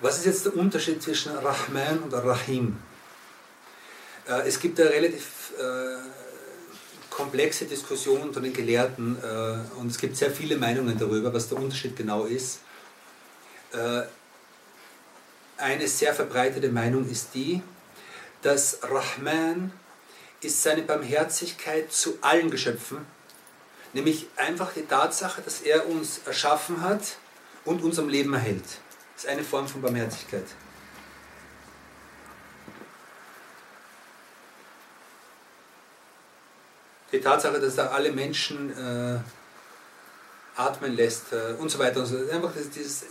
Was ist jetzt der Unterschied zwischen Rahman und Rahim? Äh, Es gibt eine relativ äh, komplexe Diskussion unter den Gelehrten äh, und es gibt sehr viele Meinungen darüber, was der Unterschied genau ist. Eine sehr verbreitete Meinung ist die, dass Rahman ist seine Barmherzigkeit zu allen Geschöpfen, nämlich einfach die Tatsache, dass er uns erschaffen hat und uns am Leben erhält. Das ist eine Form von Barmherzigkeit. Die Tatsache, dass er alle Menschen äh, atmen lässt äh, und so weiter und so fort. Einfach das, dieses,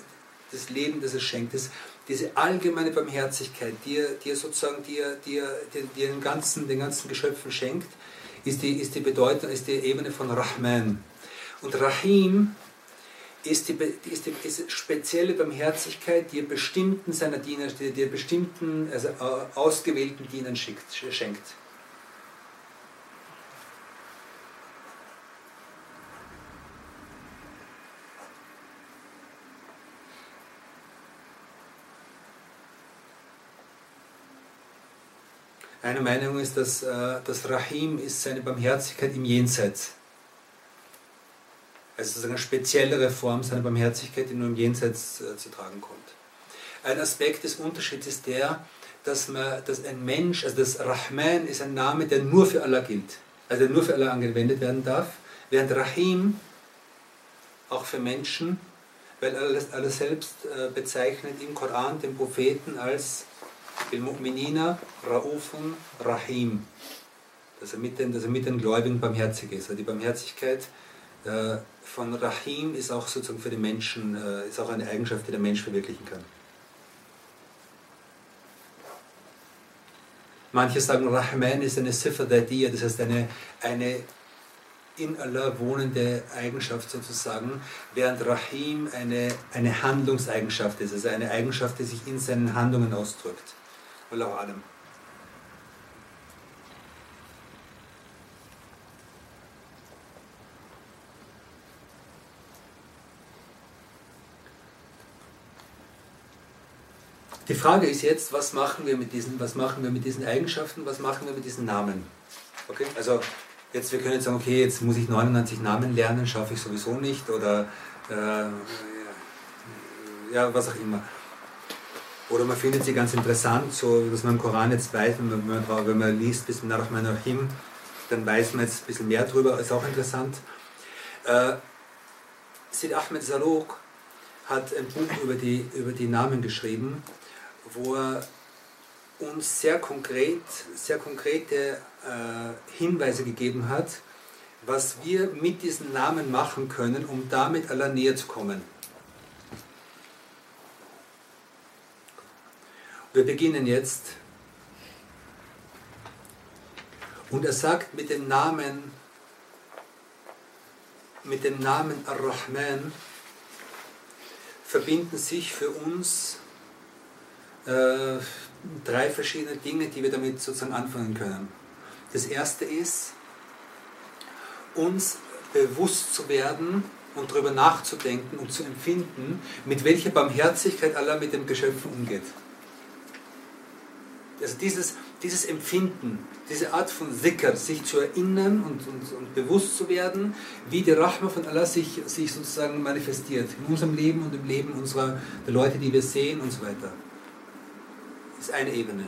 das Leben, das er schenkt, das, diese allgemeine Barmherzigkeit, die er, die er sozusagen die er, die er, die, den, ganzen, den ganzen Geschöpfen schenkt, ist die, ist die Bedeutung, ist die Ebene von Rahman. Und Rahim ist die, ist die ist spezielle Barmherzigkeit, die er bestimmten seiner Diener, die die er bestimmten, also äh, ausgewählten Dienern schickt, schenkt. Eine Meinung ist, dass äh, das Rahim ist seine Barmherzigkeit im Jenseits. Also eine speziellere Form seiner Barmherzigkeit, die nur im Jenseits äh, zu tragen kommt. Ein Aspekt des Unterschieds ist der, dass, man, dass ein Mensch, also das Rahman ist ein Name, der nur für Allah gilt, also der nur für Allah angewendet werden darf, während Rahim auch für Menschen, weil Allah, Allah selbst äh, bezeichnet im Koran den Propheten als Mu'minina Raufun Rahim. Dass er, mit den, dass er mit den Gläubigen barmherzig ist. Also die Barmherzigkeit äh, von Rahim ist auch sozusagen für den Menschen, äh, ist auch eine Eigenschaft, die der Mensch verwirklichen kann. Manche sagen, Rahman ist eine Sifra Dadiya, das heißt eine, eine in Allah wohnende Eigenschaft sozusagen, während Rahim eine, eine Handlungseigenschaft ist, also eine Eigenschaft, die sich in seinen Handlungen ausdrückt. Alam. Die Frage ist jetzt, was machen wir mit diesen, was machen wir mit diesen Eigenschaften, was machen wir mit diesen Namen? Okay, also jetzt wir können jetzt sagen, okay, jetzt muss ich 99 Namen lernen, schaffe ich sowieso nicht oder äh, ja, was auch immer. Oder man findet sie ganz interessant, so dass man im Koran jetzt weiß, wenn man, wenn man, liest Bismillah ar-Rahman ar-Rahim, dann weiß man jetzt ein bisschen mehr drüber, ist auch interessant. Äh, Sid Ahmed Zarok hat ein Buch über die, über die Namen geschrieben, wo er uns sehr konkret, sehr konkrete äh, Hinweise gegeben hat, was wir mit diesen Namen machen können, um damit Allah näher zu kommen. Wir beginnen jetzt. Und er sagt mit dem Namen, mit dem Namen Ar-Rahman verbinden sich für uns äh, drei verschiedene Dinge, die wir damit sozusagen anfangen können. Das erste ist, uns bewusst zu werden und darüber nachzudenken und zu empfinden, mit welcher Barmherzigkeit Allah mit den Geschöpfen umgeht. Also dieses, dieses Empfinden, diese Art von Zikr, sich zu erinnern und, und, und bewusst zu werden, wie die Rahma von Allah sich, sich sozusagen manifestiert in unserem Leben und im Leben unserer der Leute, die wir sehen und so weiter. Das ist eine Ebene.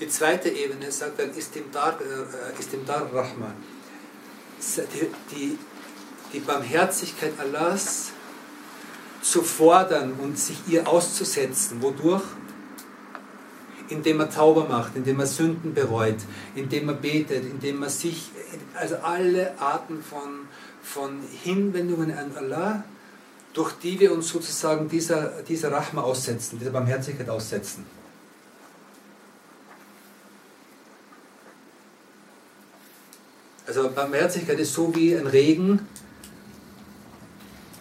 Die zweite Ebene sagt dann Istimdar, äh, Istimdar Rahma. Die, die, die Barmherzigkeit Allahs zu fordern und sich ihr auszusetzen. Wodurch? Indem er Zauber macht, indem er Sünden bereut, indem er betet, indem er sich, also alle Arten von, von Hinwendungen an Allah, durch die wir uns sozusagen dieser, dieser Rahma aussetzen, dieser Barmherzigkeit aussetzen. Also Barmherzigkeit ist so wie ein Regen,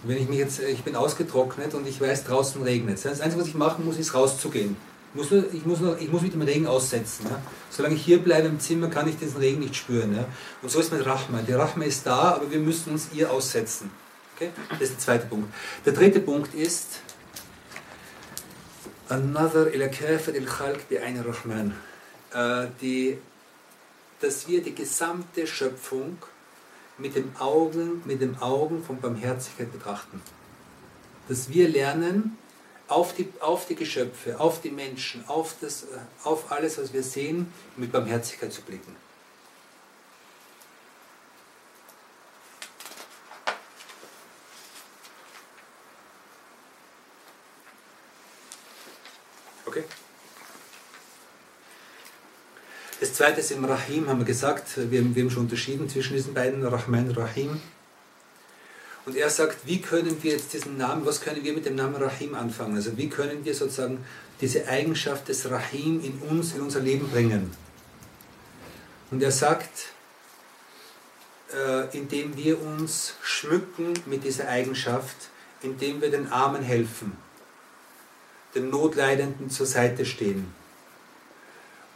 Wenn ich mich jetzt, ich bin ausgetrocknet und ich weiß, draußen regnet Das Einzige, was ich machen muss, ist rauszugehen. Ich muss, nur, ich muss, nur, dem Regen aussetzen. Ja? Solange ich hier bleibe im Zimmer, kann ich diesen Regen nicht spüren. Ja? Und so ist mit Rahma. Die Rahma ist da, aber wir müssen uns ihr aussetzen. Okay? Das ist der zweite Punkt. Der dritte Punkt ist, Another ila kafir il. Äh, dass wir die gesamte Schöpfung mit dem Augen, mit dem Augen von Barmherzigkeit betrachten. Dass wir lernen, auf die, auf die Geschöpfe, auf die Menschen, auf, das, auf alles, was wir sehen, mit Barmherzigkeit zu blicken. Okay? Das zweite ist im Rahim, haben wir gesagt, wir haben, wir haben schon unterschieden zwischen diesen beiden, Rahman Rahim. Und er sagt, wie können wir jetzt diesen Namen, was können wir mit dem Namen Rahim anfangen? Also wie können wir sozusagen diese Eigenschaft des Rahim in uns, in unser Leben bringen? Und er sagt, äh, indem wir uns schmücken mit dieser Eigenschaft, indem wir den Armen helfen, den Notleidenden zur Seite stehen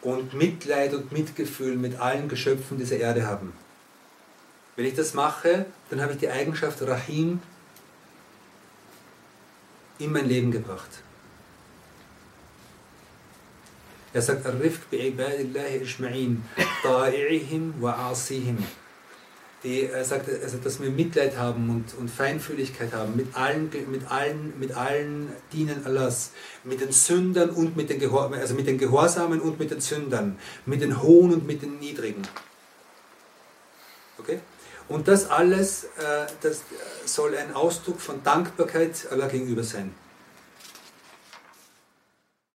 und Mitleid und Mitgefühl mit allen Geschöpfen dieser Erde haben. Wenn ich das mache, dann habe ich die Eigenschaft Rahim in mein Leben gebracht. Er sagt, Arifk bi ibadillahi ijma'in, ta'ihim wa die er sagt, also dass wir Mitleid haben und, und Feinfühligkeit haben mit allen, mit allen, mit allen Dienen Allahs, mit den Sündern und mit den, Gehor also mit den Gehorsamen und mit den Sündern, mit den Hohen und mit den Niedrigen. Okay? Und das alles, äh, das soll ein Ausdruck von Dankbarkeit Allah gegenüber sein.